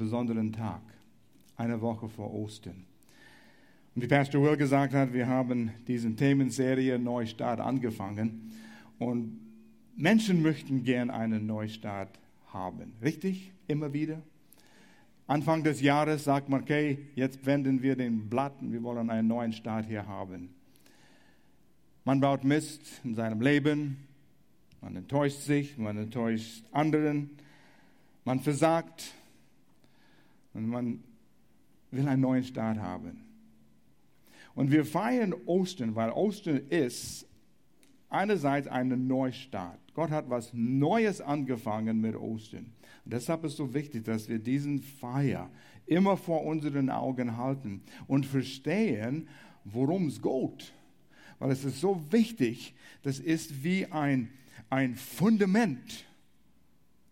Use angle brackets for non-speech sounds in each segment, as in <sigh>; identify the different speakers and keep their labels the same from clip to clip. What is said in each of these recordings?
Speaker 1: besonderen Tag, eine Woche vor Ostern. Und wie Pastor Will gesagt hat, wir haben diese Themenserie Neustart angefangen. Und Menschen möchten gern einen Neustart haben. Richtig? Immer wieder? Anfang des Jahres sagt man, okay, jetzt wenden wir den Blatt und wir wollen einen neuen Start hier haben. Man baut Mist in seinem Leben, man enttäuscht sich, man enttäuscht anderen, man versagt und man will einen neuen Start haben. Und wir feiern Ostern, weil Ostern ist einerseits ein Neustart. Gott hat was Neues angefangen mit Ostern. Und deshalb ist es so wichtig, dass wir diesen Feier immer vor unseren Augen halten und verstehen, worum es geht. Weil es ist so wichtig, das ist wie ein, ein Fundament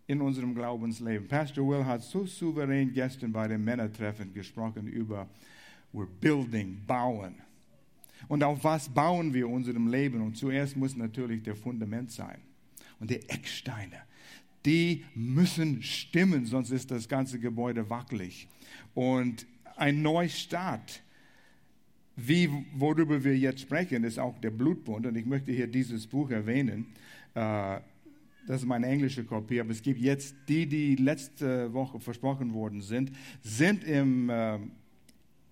Speaker 1: in unserem Glaubensleben. Pastor Will hat so souverän gestern bei dem Männertreffen gesprochen über we're building, bauen. Und auf was bauen wir unserem Leben? Und zuerst muss natürlich der Fundament sein und die Ecksteine. Die müssen stimmen, sonst ist das ganze Gebäude wackelig. Und ein Neustart, wie, worüber wir jetzt sprechen, ist auch der Blutbund. Und ich möchte hier dieses Buch erwähnen. Äh, das ist meine englische Kopie, aber es gibt jetzt die, die letzte Woche versprochen worden sind, sind im äh,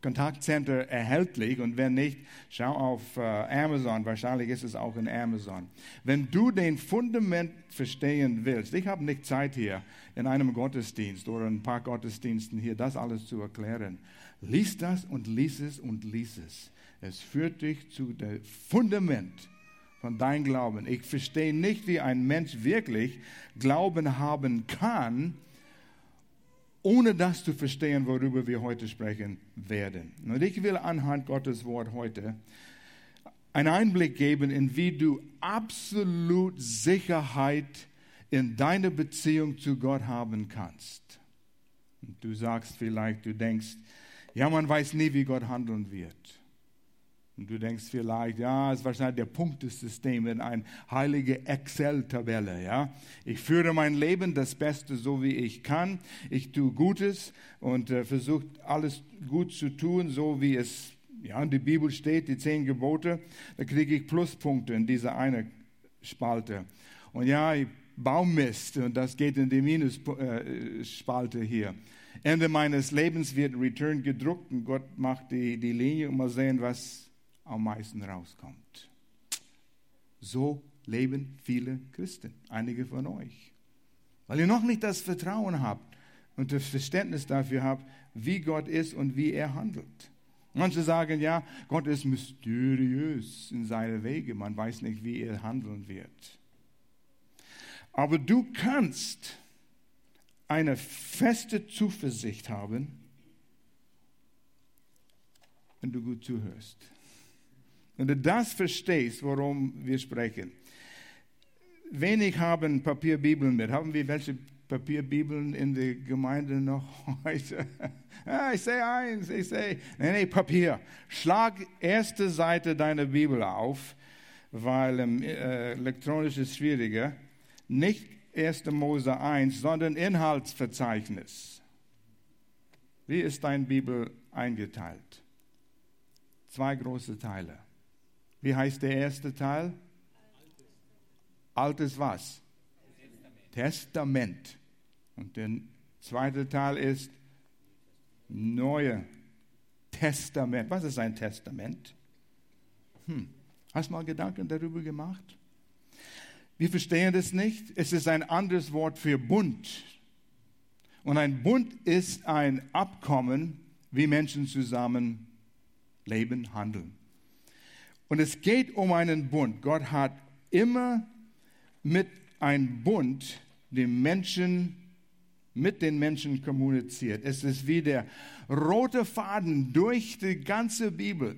Speaker 1: Kontaktcenter erhältlich und wenn nicht, schau auf äh, Amazon, wahrscheinlich ist es auch in Amazon. Wenn du den Fundament verstehen willst, ich habe nicht Zeit hier in einem Gottesdienst oder ein paar Gottesdiensten hier das alles zu erklären. Lies das und lies es und lies es. Es führt dich zu dem Fundament von deinem Glauben. Ich verstehe nicht, wie ein Mensch wirklich Glauben haben kann, ohne das zu verstehen, worüber wir heute sprechen werden. Und ich will anhand Gottes Wort heute einen Einblick geben, in wie du absolut Sicherheit in deiner Beziehung zu Gott haben kannst. Und du sagst vielleicht, du denkst, ja, man weiß nie, wie Gott handeln wird. Und du denkst vielleicht, ja, es ist wahrscheinlich der Punktesystem in eine heilige Excel-Tabelle, ja. Ich führe mein Leben das Beste so wie ich kann. Ich tue Gutes und äh, versuche alles gut zu tun, so wie es ja, in der Bibel steht, die zehn Gebote. Da kriege ich Pluspunkte in dieser eine Spalte. Und ja, ich baue Mist und das geht in die Minusspalte äh, hier. Ende meines Lebens wird Return gedruckt und Gott macht die, die Linie und mal sehen, was am meisten rauskommt. So leben viele Christen, einige von euch. Weil ihr noch nicht das Vertrauen habt und das Verständnis dafür habt, wie Gott ist und wie er handelt. Manche sagen, ja, Gott ist mysteriös in seinen Wege, man weiß nicht, wie er handeln wird. Aber du kannst eine feste Zuversicht haben, wenn du gut zuhörst. Wenn du das verstehst, worum wir sprechen. Wenig haben Papierbibeln mit. Haben wir welche Papierbibeln in der Gemeinde noch <laughs> heute? ah, ich sehe eins, ich sehe, nee, nee, Papier. Schlag erste Seite deiner Bibel auf, weil ähm, äh, elektronisch ist schwieriger. Nicht 1. Mose 1, sondern Inhaltsverzeichnis. Wie ist deine Bibel eingeteilt? Zwei große Teile. Wie heißt der erste Teil? Altes was? Testament. Testament. Und der zweite Teil ist Neue Testament. Was ist ein Testament? Hm. Hast du mal Gedanken darüber gemacht? Wir verstehen das nicht. Es ist ein anderes Wort für Bund. Und ein Bund ist ein Abkommen, wie Menschen zusammen leben, handeln. Und es geht um einen Bund. Gott hat immer mit einem Bund den Menschen, mit den Menschen kommuniziert. Es ist wie der rote Faden durch die ganze Bibel.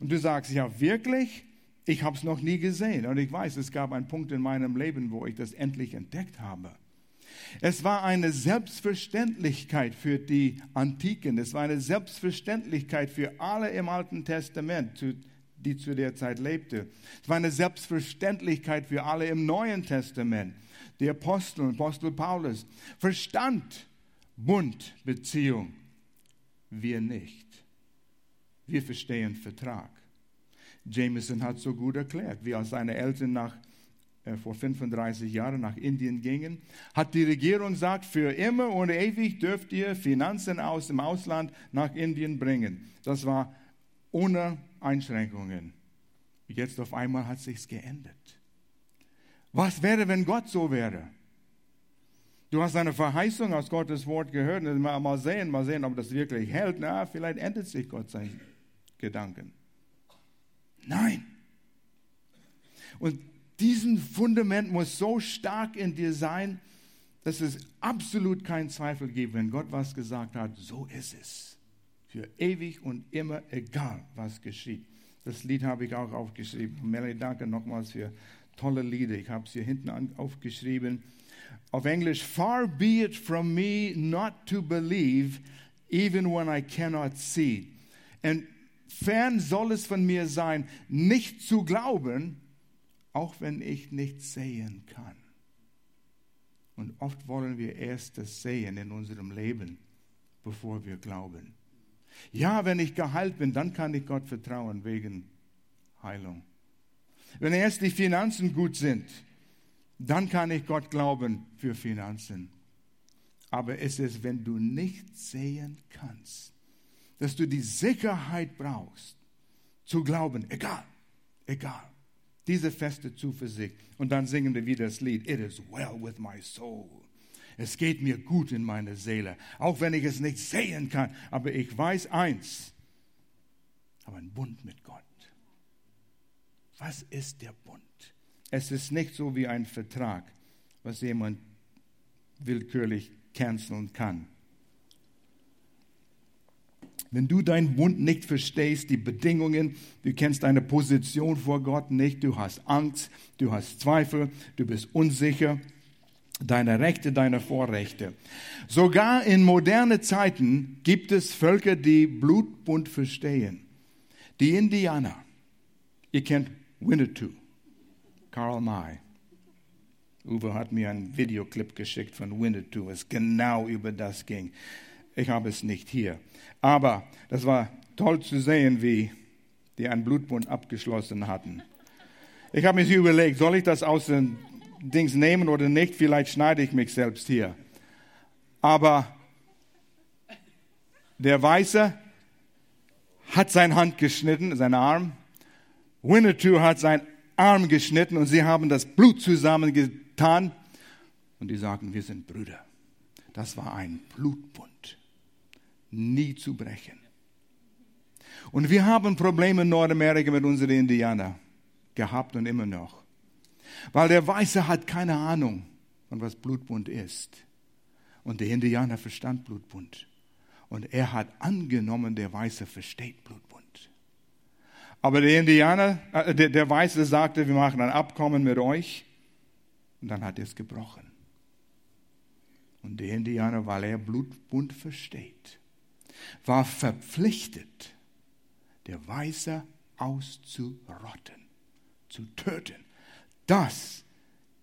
Speaker 1: Und du sagst, ja wirklich? Ich habe es noch nie gesehen. Und ich weiß, es gab einen Punkt in meinem Leben, wo ich das endlich entdeckt habe. Es war eine Selbstverständlichkeit für die Antiken. Es war eine Selbstverständlichkeit für alle im Alten Testament die zu der Zeit lebte. Es war eine Selbstverständlichkeit für alle im Neuen Testament. Der Apostel, Apostel Paulus, verstand, Bundbeziehung. Wir nicht. Wir verstehen Vertrag. Jameson hat so gut erklärt, wie als seine Eltern nach, äh, vor 35 Jahren nach Indien gingen, hat die Regierung gesagt, für immer und ewig dürft ihr Finanzen aus dem Ausland nach Indien bringen. Das war ohne Einschränkungen. Jetzt auf einmal hat sich's geändert. Was wäre, wenn Gott so wäre? Du hast eine Verheißung aus Gottes Wort gehört. Mal sehen, mal sehen, ob das wirklich hält. Na, vielleicht ändert sich Gott seinen Gedanken. Nein. Und diesen Fundament muss so stark in dir sein, dass es absolut keinen Zweifel gibt, wenn Gott was gesagt hat, so ist es. Für ewig und immer, egal was geschieht. Das Lied habe ich auch aufgeschrieben. Melanie, danke nochmals für tolle Lieder. Ich habe es hier hinten aufgeschrieben. Auf Englisch, far be it from me not to believe, even when I cannot see. Und fern soll es von mir sein, nicht zu glauben, auch wenn ich nicht sehen kann. Und oft wollen wir erst das Sehen in unserem Leben, bevor wir glauben. Ja, wenn ich geheilt bin, dann kann ich Gott vertrauen wegen Heilung. Wenn erst die Finanzen gut sind, dann kann ich Gott glauben für Finanzen. Aber es ist, wenn du nicht sehen kannst, dass du die Sicherheit brauchst, zu glauben, egal, egal. Diese feste Zuversicht. Und dann singen wir wieder das Lied, It is well with my soul. Es geht mir gut in meiner Seele, auch wenn ich es nicht sehen kann. Aber ich weiß eins, habe einen Bund mit Gott. Was ist der Bund? Es ist nicht so wie ein Vertrag, was jemand willkürlich canceln kann. Wenn du deinen Bund nicht verstehst, die Bedingungen, du kennst deine Position vor Gott nicht, du hast Angst, du hast Zweifel, du bist unsicher, deine Rechte, deine Vorrechte. Sogar in moderne Zeiten gibt es Völker, die Blutbund verstehen. Die Indianer. Ihr kennt Winnetou, Karl May. Uwe hat mir einen Videoclip geschickt von Winnetou, was genau über das ging. Ich habe es nicht hier. Aber das war toll zu sehen, wie die einen Blutbund abgeschlossen hatten. Ich habe mir überlegt, soll ich das aus den Dings nehmen oder nicht. Vielleicht schneide ich mich selbst hier. Aber der Weiße hat seine Hand geschnitten, seinen Arm. Winnetou hat seinen Arm geschnitten und sie haben das Blut zusammengetan. Und die sagten, wir sind Brüder. Das war ein Blutbund. Nie zu brechen. Und wir haben Probleme in Nordamerika mit unseren Indianern gehabt und immer noch. Weil der Weiße hat keine Ahnung von was Blutbund ist. Und der Indianer verstand Blutbund. Und er hat angenommen, der Weiße versteht Blutbund. Aber der Indianer, äh, der, der Weiße sagte, wir machen ein Abkommen mit euch. Und dann hat er es gebrochen. Und der Indianer, weil er Blutbund versteht, war verpflichtet, der Weiße auszurotten, zu töten. Das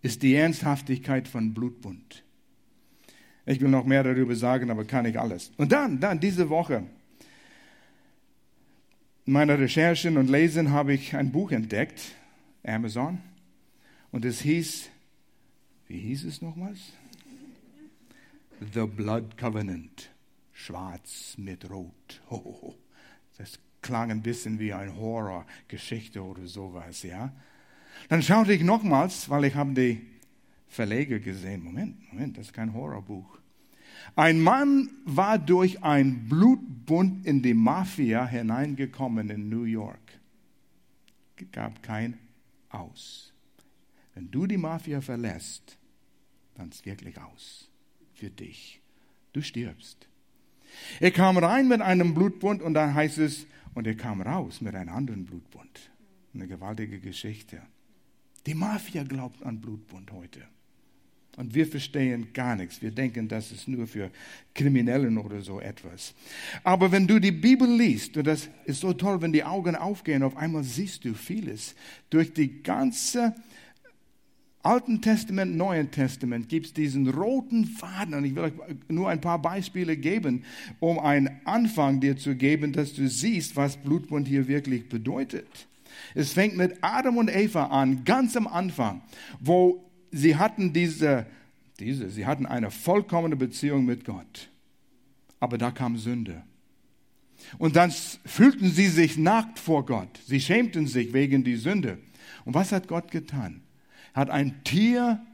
Speaker 1: ist die Ernsthaftigkeit von Blutbund. Ich will noch mehr darüber sagen, aber kann ich alles. Und dann, dann diese Woche, in meiner Recherchen und Lesen habe ich ein Buch entdeckt, Amazon, und es hieß, wie hieß es nochmals? The Blood Covenant, schwarz mit rot. Oh, das klang ein bisschen wie eine Horrorgeschichte oder sowas, ja. Dann schaute ich nochmals, weil ich habe die Verleger gesehen. Moment, Moment, das ist kein Horrorbuch. Ein Mann war durch ein Blutbund in die Mafia hineingekommen in New York. Gab kein Aus. Wenn du die Mafia verlässt, dann ist wirklich aus für dich. Du stirbst. Er kam rein mit einem Blutbund und dann heißt es, und er kam raus mit einem anderen Blutbund. Eine gewaltige Geschichte. Die Mafia glaubt an Blutbund heute. Und wir verstehen gar nichts. Wir denken, das ist nur für Kriminellen oder so etwas. Aber wenn du die Bibel liest, und das ist so toll, wenn die Augen aufgehen, auf einmal siehst du vieles. Durch die ganze Alten Testament, Neuen Testament gibt es diesen roten Faden. Und ich will euch nur ein paar Beispiele geben, um einen Anfang dir zu geben, dass du siehst, was Blutbund hier wirklich bedeutet. Es fängt mit Adam und Eva an, ganz am Anfang, wo sie hatten diese, diese, sie hatten eine vollkommene Beziehung mit Gott. Aber da kam Sünde. Und dann fühlten sie sich nackt vor Gott. Sie schämten sich wegen die Sünde. Und was hat Gott getan? Er hat ein Tier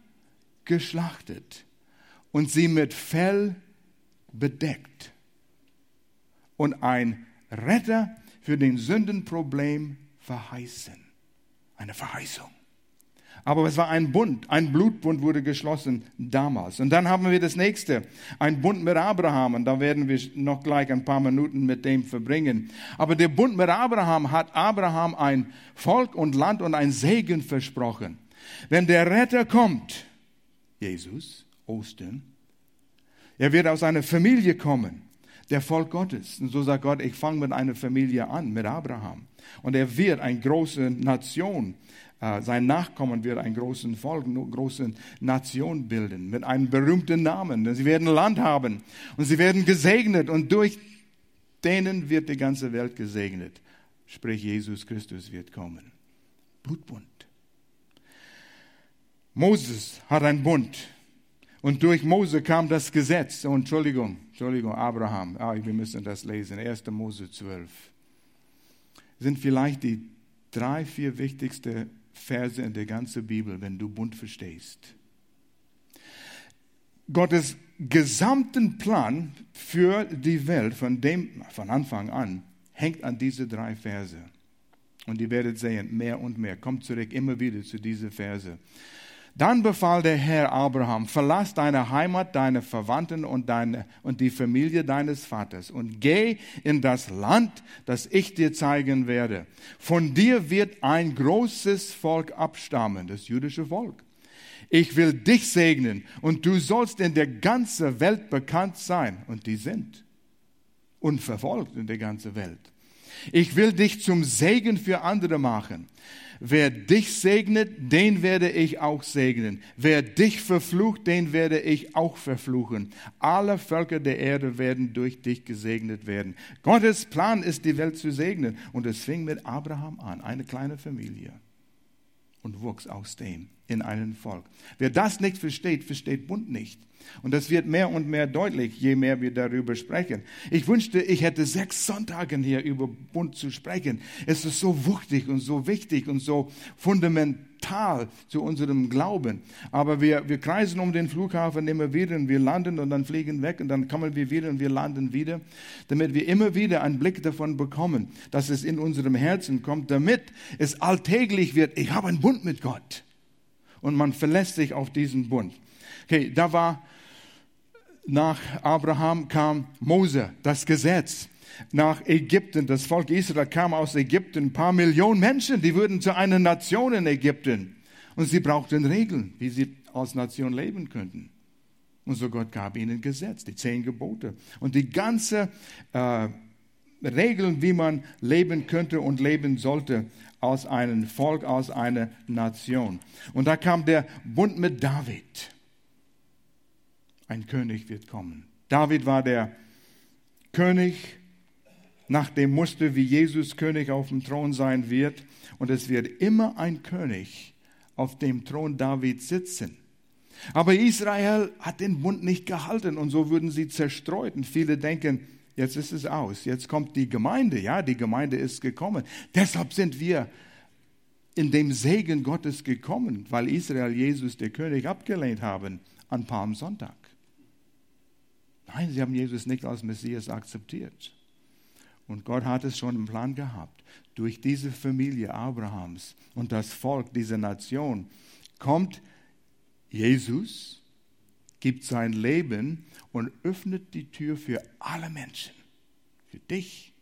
Speaker 1: geschlachtet und sie mit Fell bedeckt. Und ein Retter für den Sündenproblem verheißen. Eine Verheißung. Aber es war ein Bund, ein Blutbund wurde geschlossen damals. Und dann haben wir das nächste, ein Bund mit Abraham. Und da werden wir noch gleich ein paar Minuten mit dem verbringen. Aber der Bund mit Abraham hat Abraham ein Volk und Land und ein Segen versprochen. Wenn der Retter kommt, Jesus, Ostern, er wird aus einer Familie kommen, der Volk Gottes. Und so sagt Gott, ich fange mit einer Familie an, mit Abraham. Und er wird eine große Nation äh, sein Nachkommen wird ein großes Volk, eine große Nation bilden, mit einem berühmten Namen. Sie werden Land haben und sie werden gesegnet und durch denen wird die ganze Welt gesegnet. Sprich, Jesus Christus wird kommen. Blutbund. Moses hat einen Bund. Und durch Mose kam das Gesetz. Oh, Entschuldigung, Entschuldigung, Abraham. Ah, wir müssen das lesen. 1. Mose 12. Sind vielleicht die drei, vier wichtigste Verse in der ganzen Bibel, wenn du bunt verstehst. Gottes gesamten Plan für die Welt von, dem, von Anfang an hängt an diese drei Verse. Und ihr werdet sehen, mehr und mehr. Kommt zurück immer wieder zu diesen Verse. Dann befahl der Herr Abraham, verlass deine Heimat, deine Verwandten und, deine, und die Familie deines Vaters und geh in das Land, das ich dir zeigen werde. Von dir wird ein großes Volk abstammen, das jüdische Volk. Ich will dich segnen und du sollst in der ganzen Welt bekannt sein. Und die sind unverfolgt in der ganzen Welt. Ich will dich zum Segen für andere machen. Wer dich segnet, den werde ich auch segnen. Wer dich verflucht, den werde ich auch verfluchen. Alle Völker der Erde werden durch dich gesegnet werden. Gottes Plan ist, die Welt zu segnen. Und es fing mit Abraham an, eine kleine Familie. Und wuchs aus dem in einen Volk. Wer das nicht versteht, versteht Bund nicht. Und das wird mehr und mehr deutlich, je mehr wir darüber sprechen. Ich wünschte, ich hätte sechs Sonntage hier über Bund zu sprechen. Es ist so wuchtig und so wichtig und so fundamental zu unserem Glauben. Aber wir, wir kreisen um den Flughafen immer wieder und wir landen und dann fliegen weg und dann kommen wir wieder und wir landen wieder, damit wir immer wieder einen Blick davon bekommen, dass es in unserem Herzen kommt, damit es alltäglich wird. Ich habe einen Bund mit Gott und man verlässt sich auf diesen Bund. Okay, da war nach Abraham kam Mose, das Gesetz. Nach Ägypten, das Volk Israel kam aus Ägypten, ein paar Millionen Menschen, die wurden zu einer Nation in Ägypten. Und sie brauchten Regeln, wie sie als Nation leben könnten. Und so Gott gab ihnen Gesetz, die zehn Gebote. Und die ganze äh, Regeln, wie man leben könnte und leben sollte, aus einem Volk, aus einer Nation. Und da kam der Bund mit David. Ein König wird kommen. David war der König nach dem Muster, wie Jesus König auf dem Thron sein wird. Und es wird immer ein König auf dem Thron David sitzen. Aber Israel hat den Bund nicht gehalten und so würden sie zerstreut. Und viele denken, Jetzt ist es aus. Jetzt kommt die Gemeinde. Ja, die Gemeinde ist gekommen. Deshalb sind wir in dem Segen Gottes gekommen, weil Israel Jesus, der König, abgelehnt haben an Palmsonntag. Nein, sie haben Jesus nicht als Messias akzeptiert. Und Gott hat es schon im Plan gehabt. Durch diese Familie Abrahams und das Volk dieser Nation kommt Jesus, gibt sein Leben und öffnet die Tür für alle Menschen. Für dich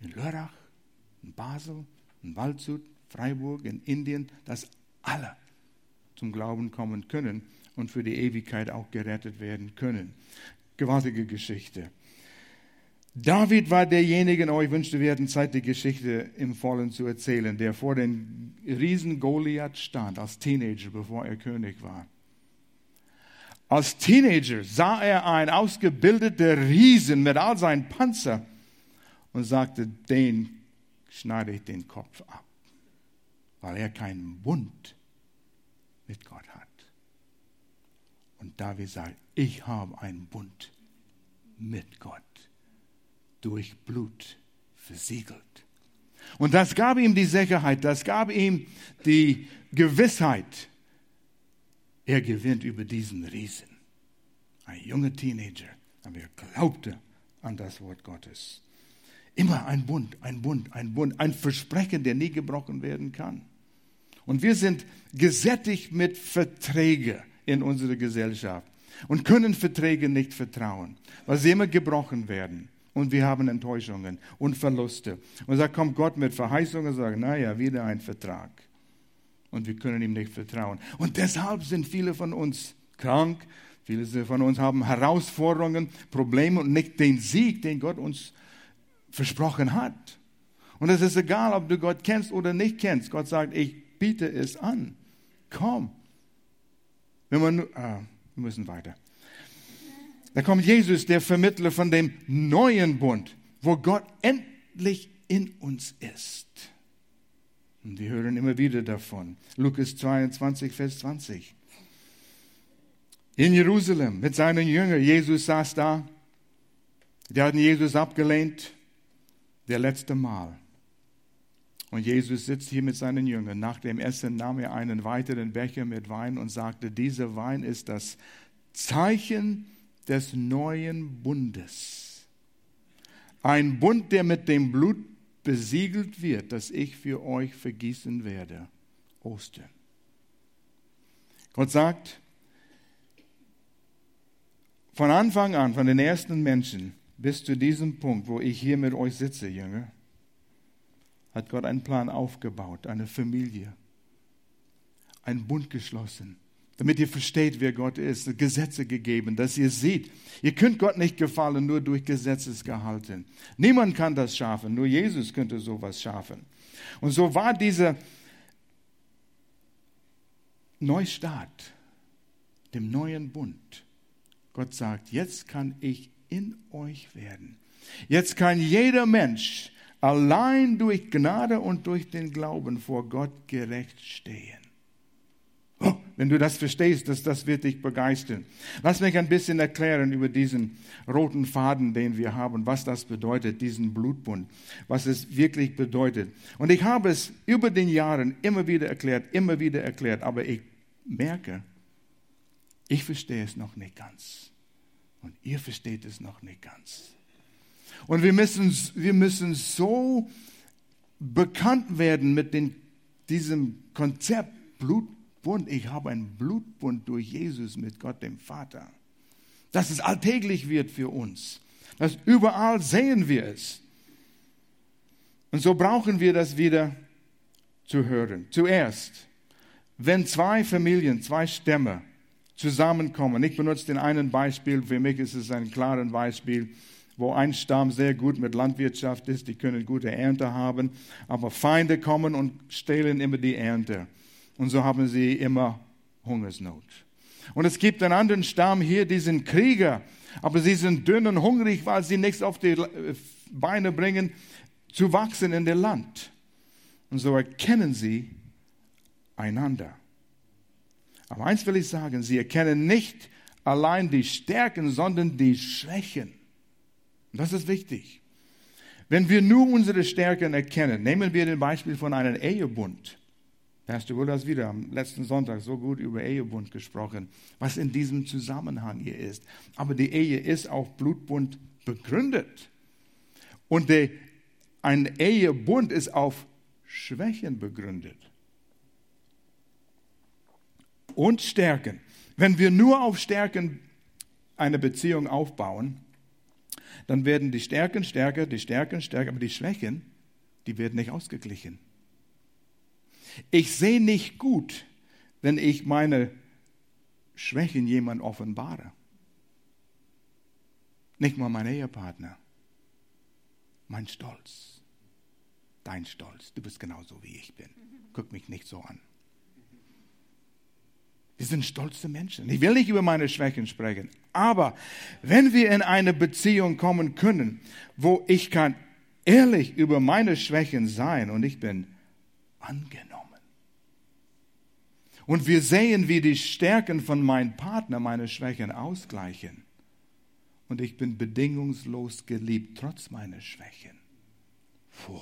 Speaker 1: in Lörrach, in Basel, in Waldshut, Freiburg, in Indien, dass alle zum Glauben kommen können und für die Ewigkeit auch gerettet werden können. Gewaltige Geschichte. David war derjenige, oh, ich wünschte, wir hätten Zeit, die Geschichte im Vollen zu erzählen, der vor den Riesen Goliath stand als Teenager, bevor er König war. Als Teenager sah er einen ausgebildeten Riesen mit all seinen Panzer und sagte, den schneide ich den Kopf ab, weil er keinen Bund mit Gott hat. Und David sagt, ich habe einen Bund mit Gott durch Blut versiegelt. Und das gab ihm die Sicherheit, das gab ihm die Gewissheit, er gewinnt über diesen Riesen. Ein junger Teenager, aber er glaubte an das Wort Gottes. Immer ein Bund, ein Bund, ein Bund, ein Versprechen, der nie gebrochen werden kann. Und wir sind gesättigt mit Verträgen in unserer Gesellschaft und können Verträge nicht vertrauen, weil sie immer gebrochen werden. Und wir haben Enttäuschungen und Verluste. Und da kommt Gott mit Verheißungen und sagt, naja, wieder ein Vertrag. Und wir können ihm nicht vertrauen. Und deshalb sind viele von uns krank. Viele von uns haben Herausforderungen, Probleme und nicht den Sieg, den Gott uns versprochen hat. Und es ist egal, ob du Gott kennst oder nicht kennst. Gott sagt, ich biete es an. Komm. Wenn man, ah, wir müssen weiter. Da kommt Jesus, der Vermittler von dem neuen Bund, wo Gott endlich in uns ist. Und wir hören immer wieder davon. Lukas 22, Vers 20. In Jerusalem mit seinen Jüngern. Jesus saß da. Die hatten Jesus abgelehnt. Der letzte Mal. Und Jesus sitzt hier mit seinen Jüngern. Nach dem Essen nahm er einen weiteren Becher mit Wein und sagte, dieser Wein ist das Zeichen des neuen Bundes. Ein Bund, der mit dem Blut besiegelt wird, das ich für euch vergießen werde. Ostern. Gott sagt, von Anfang an, von den ersten Menschen bis zu diesem Punkt, wo ich hier mit euch sitze, Jünger, hat Gott einen Plan aufgebaut, eine Familie, einen Bund geschlossen damit ihr versteht, wer Gott ist, Gesetze gegeben, dass ihr seht, ihr könnt Gott nicht gefallen nur durch Gesetzesgehalten. Niemand kann das schaffen, nur Jesus könnte sowas schaffen. Und so war dieser Neustart, dem neuen Bund. Gott sagt, jetzt kann ich in euch werden. Jetzt kann jeder Mensch allein durch Gnade und durch den Glauben vor Gott gerecht stehen. Oh, wenn du das verstehst, das, das wird dich begeistern. Lass mich ein bisschen erklären über diesen roten Faden, den wir haben, was das bedeutet, diesen Blutbund, was es wirklich bedeutet. Und ich habe es über den Jahren immer wieder erklärt, immer wieder erklärt, aber ich merke, ich verstehe es noch nicht ganz. Und ihr versteht es noch nicht ganz. Und wir müssen, wir müssen so bekannt werden mit den, diesem Konzept Blut Bund. Ich habe einen Blutbund durch Jesus mit Gott, dem Vater. Dass es alltäglich wird für uns. Dass überall sehen wir es. Und so brauchen wir das wieder zu hören. Zuerst, wenn zwei Familien, zwei Stämme zusammenkommen, ich benutze den einen Beispiel, für mich ist es ein klares Beispiel, wo ein Stamm sehr gut mit Landwirtschaft ist, die können gute Ernte haben, aber Feinde kommen und stehlen immer die Ernte. Und so haben sie immer Hungersnot. Und es gibt einen anderen Stamm hier, die sind Krieger, aber sie sind dünn und hungrig, weil sie nichts auf die äh, Beine bringen, zu wachsen in dem Land. Und so erkennen sie einander. Aber eins will ich sagen, sie erkennen nicht allein die Stärken, sondern die Schwächen. Das ist wichtig. Wenn wir nur unsere Stärken erkennen, nehmen wir den Beispiel von einem Ehebund. Pastor Will hat wieder am letzten Sonntag so gut über Ehebund gesprochen, was in diesem Zusammenhang hier ist. Aber die Ehe ist auf Blutbund begründet. Und der, ein Ehebund ist auf Schwächen begründet. Und Stärken. Wenn wir nur auf Stärken eine Beziehung aufbauen, dann werden die Stärken stärker, die Stärken stärker, aber die Schwächen, die werden nicht ausgeglichen. Ich sehe nicht gut, wenn ich meine Schwächen jemand offenbare. Nicht mal mein Ehepartner. mein Stolz. Dein Stolz. Du bist genauso wie ich bin. Guck mich nicht so an. Wir sind stolze Menschen. Ich will nicht über meine Schwächen sprechen. Aber wenn wir in eine Beziehung kommen können, wo ich kann ehrlich über meine Schwächen sein und ich bin angenommen. Und wir sehen, wie die Stärken von meinem Partner meine Schwächen ausgleichen. Und ich bin bedingungslos geliebt, trotz meiner Schwächen. Puh.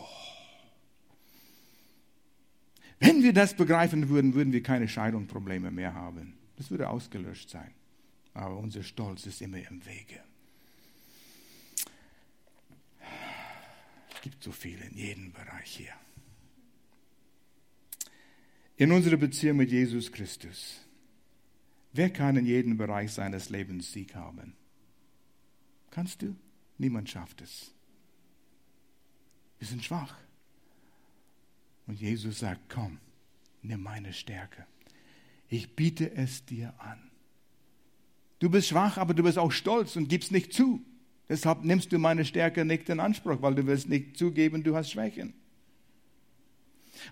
Speaker 1: Wenn wir das begreifen würden, würden wir keine Scheidungsprobleme mehr haben. Das würde ausgelöscht sein. Aber unser Stolz ist immer im Wege. Es gibt so viel in jedem Bereich hier. In unserer Beziehung mit Jesus Christus. Wer kann in jedem Bereich seines Lebens Sieg haben? Kannst du? Niemand schafft es. Wir sind schwach. Und Jesus sagt, komm, nimm meine Stärke. Ich biete es dir an. Du bist schwach, aber du bist auch stolz und gibst nicht zu. Deshalb nimmst du meine Stärke nicht in Anspruch, weil du willst nicht zugeben, du hast Schwächen.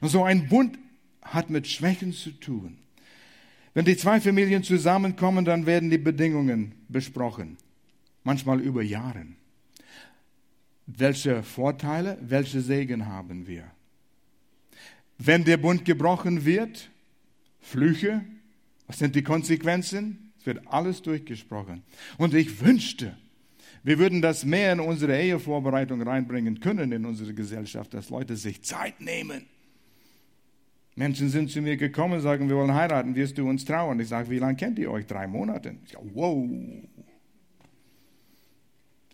Speaker 1: Und so ein Bund hat mit Schwächen zu tun. Wenn die zwei Familien zusammenkommen, dann werden die Bedingungen besprochen. Manchmal über Jahre. Welche Vorteile, welche Segen haben wir? Wenn der Bund gebrochen wird, Flüche, was sind die Konsequenzen? Es wird alles durchgesprochen. Und ich wünschte, wir würden das mehr in unsere Ehevorbereitung reinbringen können in unsere Gesellschaft, dass Leute sich Zeit nehmen. Menschen sind zu mir gekommen sagen, wir wollen heiraten, wirst du uns trauen? Ich sage, wie lange kennt ihr euch? Drei Monate. Ich sage, wow,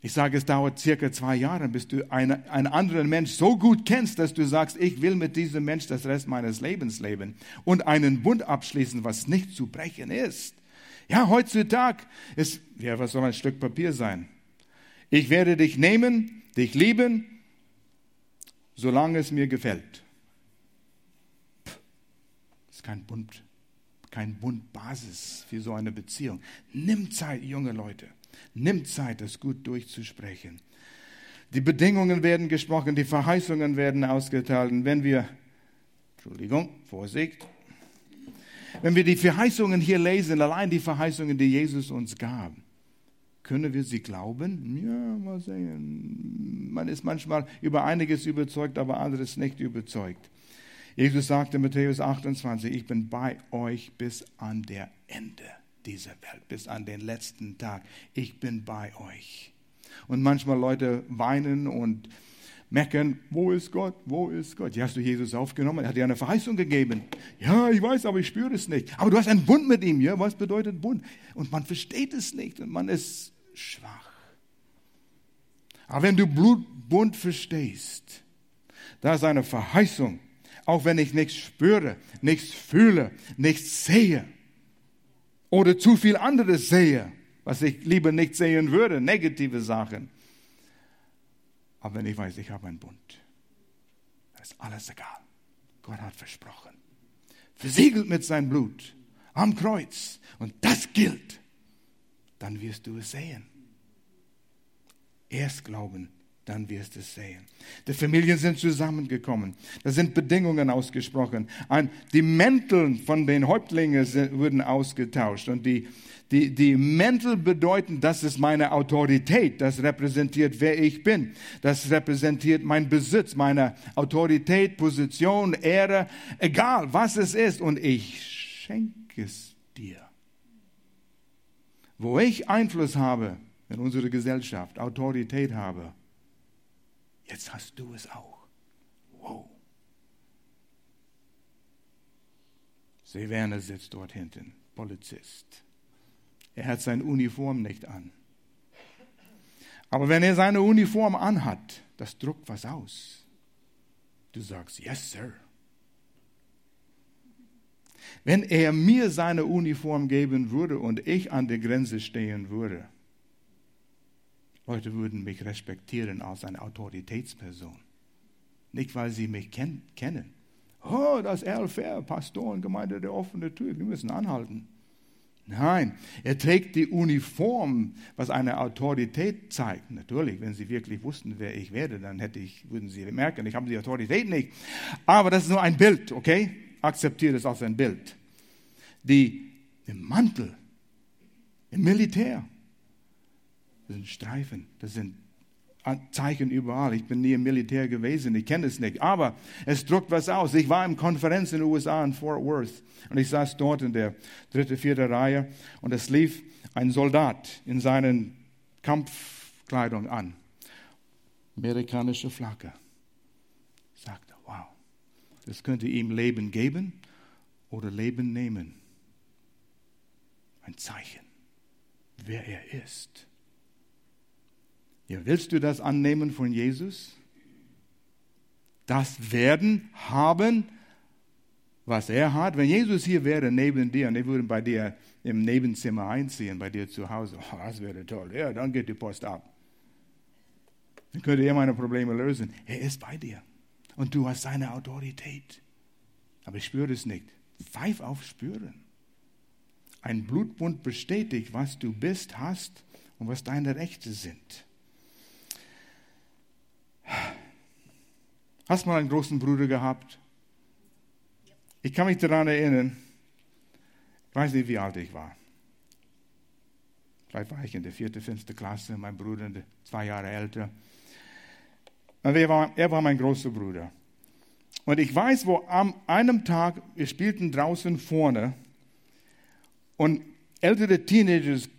Speaker 1: ich sage, es dauert circa zwei Jahre, bis du eine, einen anderen Mensch so gut kennst, dass du sagst, ich will mit diesem Mensch das Rest meines Lebens leben und einen Bund abschließen, was nicht zu brechen ist. Ja, heutzutage ist, ja, was soll ein Stück Papier sein? Ich werde dich nehmen, dich lieben, solange es mir gefällt. Das ist kein Bund, kein Bundbasis für so eine Beziehung. Nimm Zeit, junge Leute. Nimm Zeit, das gut durchzusprechen. Die Bedingungen werden gesprochen, die Verheißungen werden ausgeteilt. Und wenn wir, Entschuldigung, Vorsicht, wenn wir die Verheißungen hier lesen, allein die Verheißungen, die Jesus uns gab, können wir sie glauben? Ja, mal sehen. Man ist manchmal über einiges überzeugt, aber anderes nicht überzeugt. Jesus sagte in Matthäus 28, ich bin bei euch bis an der Ende dieser Welt, bis an den letzten Tag. Ich bin bei euch. Und manchmal Leute weinen und meckern, wo ist Gott, wo ist Gott? Hast du Jesus aufgenommen? Er hat dir eine Verheißung gegeben. Ja, ich weiß, aber ich spüre es nicht. Aber du hast einen Bund mit ihm. Ja, was bedeutet Bund? Und man versteht es nicht und man ist schwach. Aber wenn du Blutbund verstehst, da ist eine Verheißung, auch wenn ich nichts spüre, nichts fühle, nichts sehe, oder zu viel anderes sehe, was ich lieber nicht sehen würde, negative Sachen. Aber wenn ich weiß, ich habe einen Bund, dann ist alles egal. Gott hat versprochen. Versiegelt mit seinem Blut am Kreuz. Und das gilt. Dann wirst du es sehen. Erst glauben, dann wirst du es sehen. Die Familien sind zusammengekommen. Da sind Bedingungen ausgesprochen. die Mäntel von den Häuptlingen wurden ausgetauscht. Und die, die, die Mäntel bedeuten, das ist meine Autorität. Das repräsentiert, wer ich bin. Das repräsentiert mein Besitz, meine Autorität, Position, Ehre, egal was es ist. Und ich schenke es dir. Wo ich Einfluss habe in unserer Gesellschaft, Autorität habe, Jetzt hast du es auch. Wow. Werner sitzt dort hinten, Polizist. Er hat seine Uniform nicht an. Aber wenn er seine Uniform anhat, das druckt was aus. Du sagst, yes, sir. Wenn er mir seine Uniform geben würde und ich an der Grenze stehen würde, Leute würden mich respektieren als eine Autoritätsperson. Nicht, weil sie mich ken kennen. Oh, das Fair, Pastor und Gemeinde der offenen Tür, wir müssen anhalten. Nein, er trägt die Uniform, was eine Autorität zeigt. Natürlich, wenn Sie wirklich wussten, wer ich werde, dann hätte ich, würden Sie merken, ich habe die Autorität nicht. Aber das ist nur ein Bild, okay? Akzeptiere es als ein Bild. Die im Mantel, im Militär, das sind Streifen, das sind Zeichen überall. Ich bin nie im Militär gewesen, ich kenne es nicht. Aber es drückt was aus. Ich war in Konferenz in den USA in Fort Worth und ich saß dort in der dritte, vierte Reihe und es lief ein Soldat in seinen Kampfkleidung an. Amerikanische Flagge. Ich sagte, wow, das könnte ihm Leben geben oder Leben nehmen. Ein Zeichen, wer er ist. Ja, willst du das annehmen von Jesus? Das werden haben, was er hat. Wenn Jesus hier wäre neben dir und er würde bei dir im Nebenzimmer einziehen, bei dir zu Hause, oh, das wäre toll. Ja, dann geht die Post ab. Dann könnte er meine Probleme lösen. Er ist bei dir und du hast seine Autorität. Aber ich spüre es nicht. Pfeif auf Spüren. Ein Blutbund bestätigt, was du bist, hast und was deine Rechte sind. Hast du mal einen großen Bruder gehabt? Ich kann mich daran erinnern, ich weiß nicht, wie alt ich war. Vielleicht war ich in der vierten, fünften Klasse, mein Bruder zwei Jahre älter. Er war, er war mein großer Bruder. Und ich weiß, wo am einem Tag, wir spielten draußen vorne und ältere Teenagers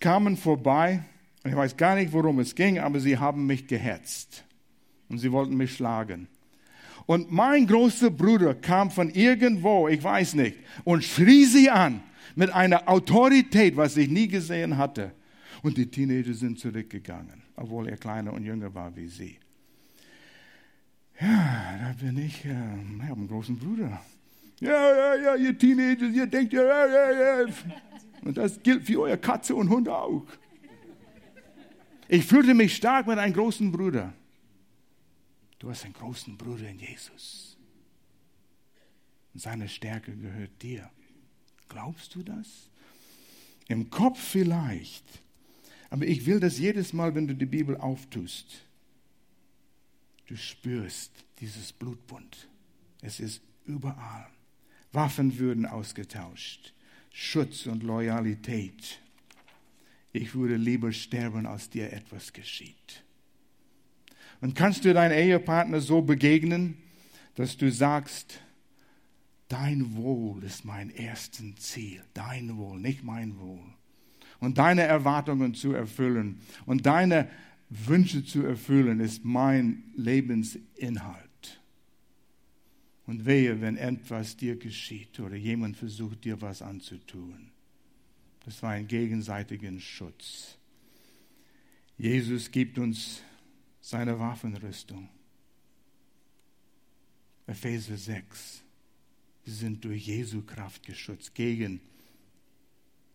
Speaker 1: kamen vorbei und ich weiß gar nicht, worum es ging, aber sie haben mich gehetzt und sie wollten mich schlagen. Und mein großer Bruder kam von irgendwo, ich weiß nicht, und schrie sie an mit einer Autorität, was ich nie gesehen hatte. Und die Teenager sind zurückgegangen, obwohl er kleiner und jünger war wie sie. Ja, da bin ich, äh, ich habe einen großen Bruder. Ja, ja, ja, ihr Teenager, ihr denkt, ja, ja, ja, ja. Und das gilt für eure Katze und Hund auch. Ich fühlte mich stark mit einem großen Bruder. Du hast einen großen Bruder in Jesus. Und seine Stärke gehört dir. Glaubst du das? Im Kopf vielleicht. Aber ich will das jedes Mal, wenn du die Bibel auftust. Du spürst dieses Blutbund. Es ist überall. Waffen würden ausgetauscht. Schutz und Loyalität. Ich würde lieber sterben, als dir etwas geschieht. Und kannst du deinem Ehepartner so begegnen, dass du sagst, dein Wohl ist mein erstes Ziel, dein Wohl, nicht mein Wohl. Und deine Erwartungen zu erfüllen und deine Wünsche zu erfüllen, ist mein Lebensinhalt. Und wehe, wenn etwas dir geschieht oder jemand versucht, dir was anzutun. Das war ein gegenseitigen Schutz. Jesus gibt uns seine Waffenrüstung. Epheser 6. Wir sind durch Jesu Kraft geschützt gegen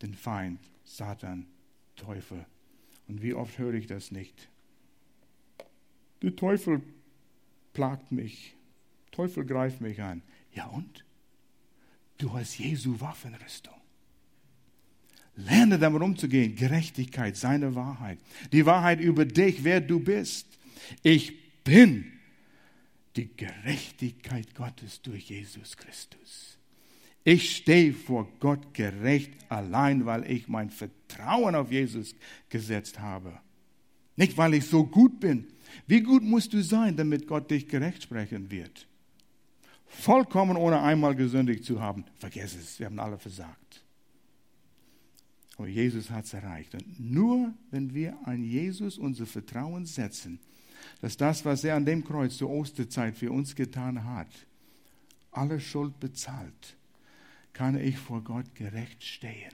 Speaker 1: den Feind, Satan, Teufel. Und wie oft höre ich das nicht? Der Teufel plagt mich. Teufel greift mich an. Ja und? Du hast Jesu Waffenrüstung. Lerne damit umzugehen. Gerechtigkeit, seine Wahrheit. Die Wahrheit über dich, wer du bist. Ich bin die Gerechtigkeit Gottes durch Jesus Christus. Ich stehe vor Gott gerecht allein, weil ich mein Vertrauen auf Jesus gesetzt habe. Nicht, weil ich so gut bin. Wie gut musst du sein, damit Gott dich gerecht sprechen wird? Vollkommen ohne einmal gesündigt zu haben. Vergiss es, wir haben alle versagt. Aber Jesus hat es erreicht. Und nur wenn wir an Jesus unser Vertrauen setzen, dass das, was er an dem Kreuz zur Osterzeit für uns getan hat, alle Schuld bezahlt, kann ich vor Gott gerecht stehen.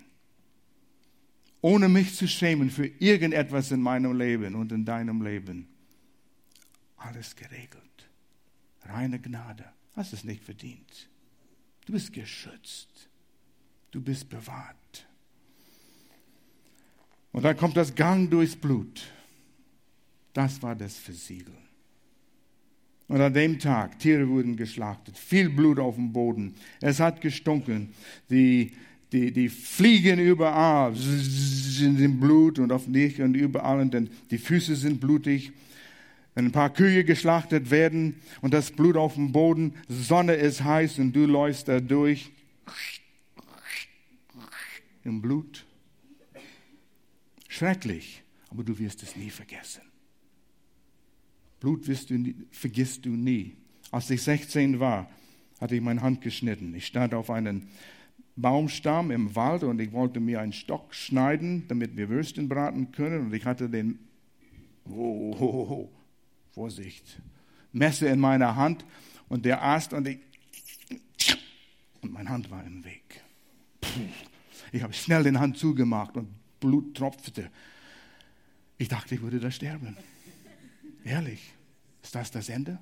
Speaker 1: Ohne mich zu schämen für irgendetwas in meinem Leben und in deinem Leben. Alles geregelt. Reine Gnade. Hast es nicht verdient. Du bist geschützt. Du bist bewahrt. Und dann kommt das Gang durchs Blut. Das war das Versiegeln. Und an dem Tag, Tiere wurden geschlachtet, viel Blut auf dem Boden. Es hat gestunken. Die, die, die fliegen überall, sind im Blut und auf dich und überall dann die Füße sind blutig. Wenn ein paar Kühe geschlachtet werden und das Blut auf dem Boden, Sonne ist heiß und du läufst da durch im Blut. Schrecklich, aber du wirst es nie vergessen. Blut du vergisst du nie. Als ich 16 war, hatte ich meine Hand geschnitten. Ich stand auf einen Baumstamm im Wald und ich wollte mir einen Stock schneiden, damit wir Würstchen braten können. Und ich hatte den, oh, oh, oh, Vorsicht, Messer in meiner Hand und der Ast und ich, und meine Hand war im Weg. Ich habe schnell den Hand zugemacht und Blut tropfte. Ich dachte, ich würde da sterben. Ehrlich, ist das das Ende?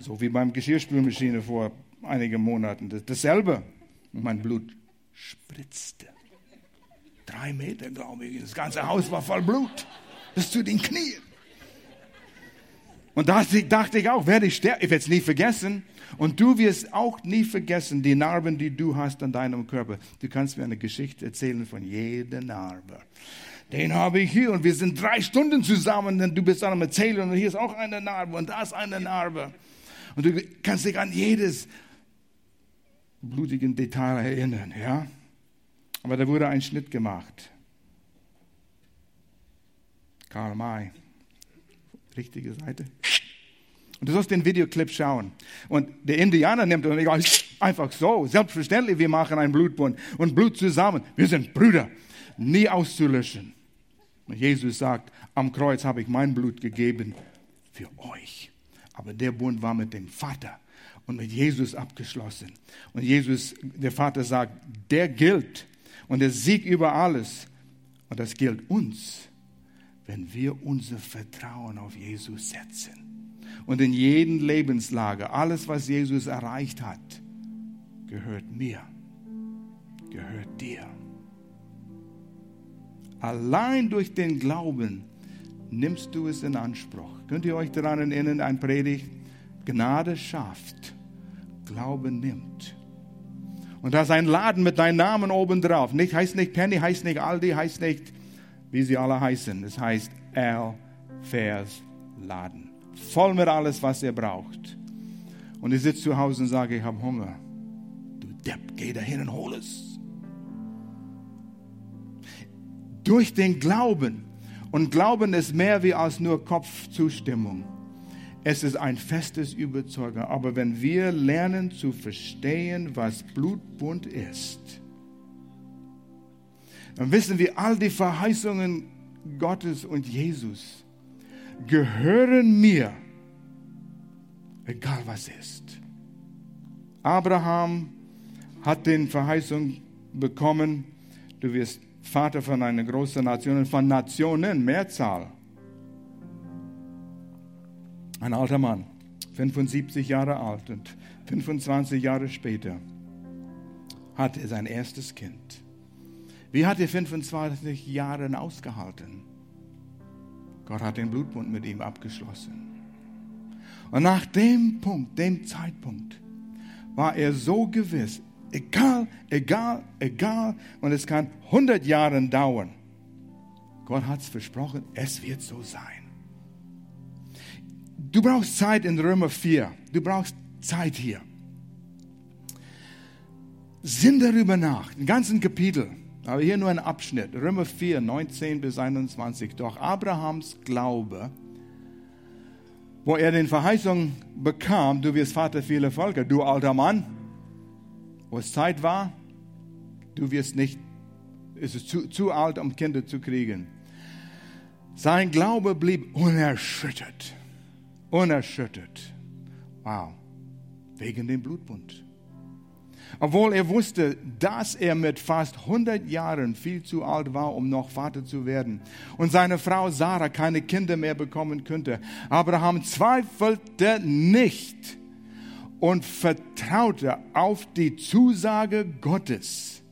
Speaker 1: So wie beim Geschirrspülmaschine vor einigen Monaten. Dasselbe. Und mein Blut spritzte. Drei Meter, glaube ich. Das ganze Haus war voll Blut. Bis zu den Knien. Und da dachte ich auch, werde ich sterben. Ich werde es nie vergessen. Und du wirst auch nie vergessen die Narben, die du hast an deinem Körper. Du kannst mir eine Geschichte erzählen von jeder Narbe. Den habe ich hier und wir sind drei Stunden zusammen und du bist am Erzählen und hier ist auch eine Narbe und da ist eine Narbe. Und du kannst dich an jedes blutigen Detail erinnern, ja? Aber da wurde ein Schnitt gemacht. Karl May. Richtige Seite. Und du sollst den Videoclip schauen. Und der Indianer nimmt und ich einfach so, selbstverständlich, wir machen einen Blutbund und Blut zusammen. Wir sind Brüder, nie auszulöschen. Und Jesus sagt, am Kreuz habe ich mein Blut gegeben für euch. Aber der Bund war mit dem Vater und mit Jesus abgeschlossen. Und Jesus, der Vater sagt, der gilt und der Sieg über alles. Und das gilt uns, wenn wir unser Vertrauen auf Jesus setzen. Und in jedem Lebenslage, alles, was Jesus erreicht hat, gehört mir, gehört dir. Allein durch den Glauben nimmst du es in Anspruch. Könnt ihr euch daran erinnern, ein Predigt? Gnade schafft, Glaube nimmt. Und da ist ein Laden mit deinem Namen oben drauf. Nicht, heißt nicht Penny, heißt nicht Aldi, heißt nicht, wie sie alle heißen. Es heißt Al Fairs Laden. Voll mit alles, was ihr braucht. Und ich sitze zu Hause und sage, ich habe Hunger. Du Depp, geh dahin und hol es. Durch den Glauben. Und Glauben ist mehr wie als nur Kopfzustimmung. Es ist ein festes Überzeugung. Aber wenn wir lernen zu verstehen, was Blutbund ist, dann wissen wir, all die Verheißungen Gottes und Jesus gehören mir, egal was ist. Abraham hat den Verheißung bekommen, du wirst Vater von einer großen Nation, von Nationen, Mehrzahl. Ein alter Mann, 75 Jahre alt und 25 Jahre später hatte er sein erstes Kind. Wie hat er 25 Jahre ausgehalten? Gott hat den Blutbund mit ihm abgeschlossen. Und nach dem Punkt, dem Zeitpunkt, war er so gewiss, egal, egal, egal, und es kann 100 Jahre dauern. Gott hat es versprochen, es wird so sein. Du brauchst Zeit in Römer 4. Du brauchst Zeit hier. Sinn darüber nach, den ganzen Kapitel, aber hier nur ein Abschnitt. Römer 4, 19 bis 21. Doch Abrahams Glaube, wo er den Verheißung bekam, du wirst Vater vieler Völker, du alter Mann, wo es Zeit war, du wirst nicht, es ist zu, zu alt, um Kinder zu kriegen. Sein Glaube blieb unerschüttert unerschüttert. Wow, wegen dem Blutbund. Obwohl er wusste, dass er mit fast 100 Jahren viel zu alt war, um noch Vater zu werden und seine Frau Sarah keine Kinder mehr bekommen könnte. Abraham zweifelte nicht und vertraute auf die Zusage Gottes.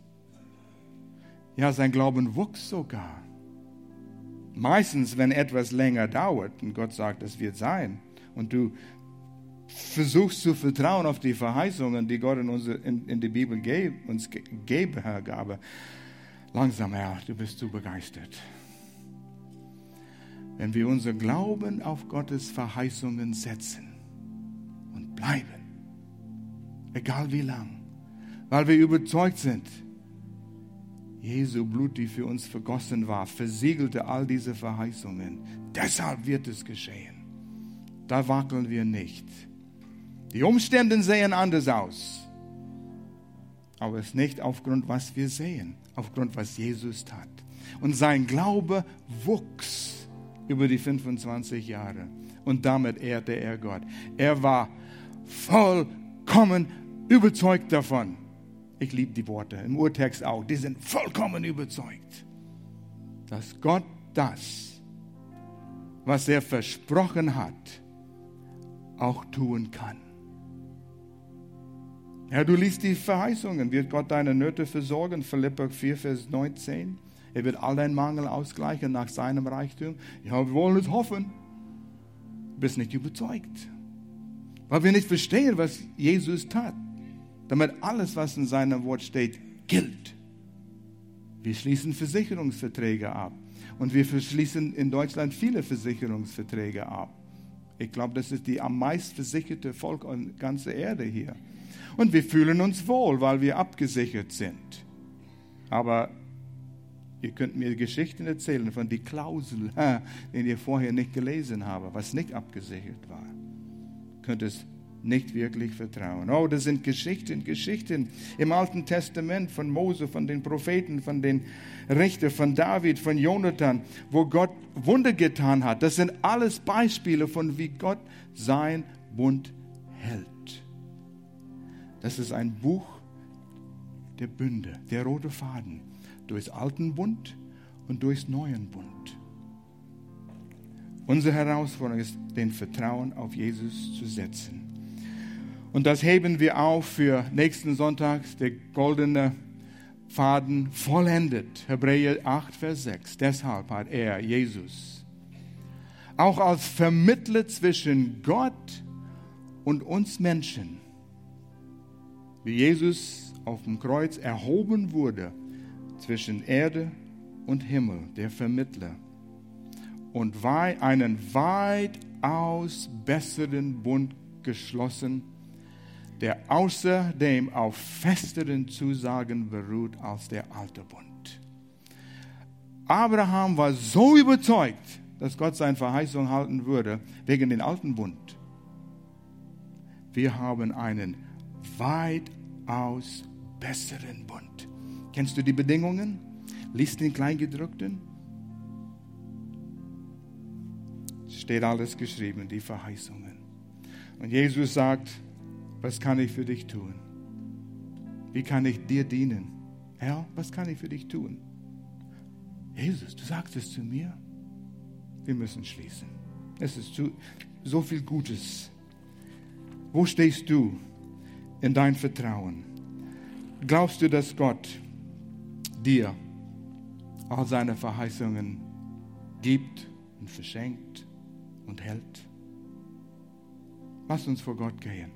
Speaker 1: Ja, sein Glauben wuchs sogar. Meistens, wenn etwas länger dauert und Gott sagt, es wird sein, und du versuchst zu vertrauen auf die Verheißungen, die Gott in, unsere, in, in die Bibel geb, uns gebe, Herr Gabe, langsam, Herr, du bist zu begeistert. Wenn wir unser Glauben auf Gottes Verheißungen setzen und bleiben, egal wie lang, weil wir überzeugt sind, Jesu Blut, die für uns vergossen war, versiegelte all diese Verheißungen. Deshalb wird es geschehen. Da wackeln wir nicht. Die Umstände sehen anders aus. Aber es ist nicht aufgrund, was wir sehen, aufgrund, was Jesus tat. Und sein Glaube wuchs über die 25 Jahre. Und damit ehrte er Gott. Er war vollkommen überzeugt davon. Ich liebe die Worte im Urtext auch. Die sind vollkommen überzeugt, dass Gott das, was er versprochen hat, auch tun kann. Ja, du liest die Verheißungen. Wird Gott deine Nöte versorgen? Philippa 4, Vers 19. Er wird all deinen Mangel ausgleichen nach seinem Reichtum. Ja, wir wollen es hoffen. Du bist nicht überzeugt. Weil wir nicht verstehen, was Jesus tat damit alles, was in seinem Wort steht, gilt. Wir schließen Versicherungsverträge ab. Und wir schließen in Deutschland viele Versicherungsverträge ab. Ich glaube, das ist die am meist versicherte Volk auf der ganzen Erde hier. Und wir fühlen uns wohl, weil wir abgesichert sind. Aber ihr könnt mir Geschichten erzählen von die Klausel, <laughs> die ihr vorher nicht gelesen habt, was nicht abgesichert war. Könnt es nicht wirklich vertrauen. Oh, das sind Geschichten, Geschichten im Alten Testament von Mose, von den Propheten, von den Richtern, von David, von Jonathan, wo Gott Wunder getan hat. Das sind alles Beispiele von wie Gott sein Bund hält. Das ist ein Buch der Bünde, der rote Faden durchs alten Bund und durchs neuen Bund. Unsere Herausforderung ist, den Vertrauen auf Jesus zu setzen. Und das heben wir auf für nächsten Sonntag, der goldene Faden vollendet. Hebräer 8, Vers 6. Deshalb hat er, Jesus, auch als Vermittler zwischen Gott und uns Menschen, wie Jesus auf dem Kreuz erhoben wurde zwischen Erde und Himmel, der Vermittler, und einen weitaus besseren Bund geschlossen der außerdem auf festeren Zusagen beruht als der alte Bund. Abraham war so überzeugt, dass Gott seine Verheißung halten würde, wegen den alten Bund. Wir haben einen weitaus besseren Bund. Kennst du die Bedingungen? Lies den Kleingedruckten. Steht alles geschrieben, die Verheißungen. Und Jesus sagt, was kann ich für dich tun? Wie kann ich dir dienen? Herr, was kann ich für dich tun? Jesus, du sagst es zu mir. Wir müssen schließen. Es ist zu, so viel Gutes. Wo stehst du in dein Vertrauen? Glaubst du, dass Gott dir all seine Verheißungen gibt und verschenkt und hält? Lass uns vor Gott gehen.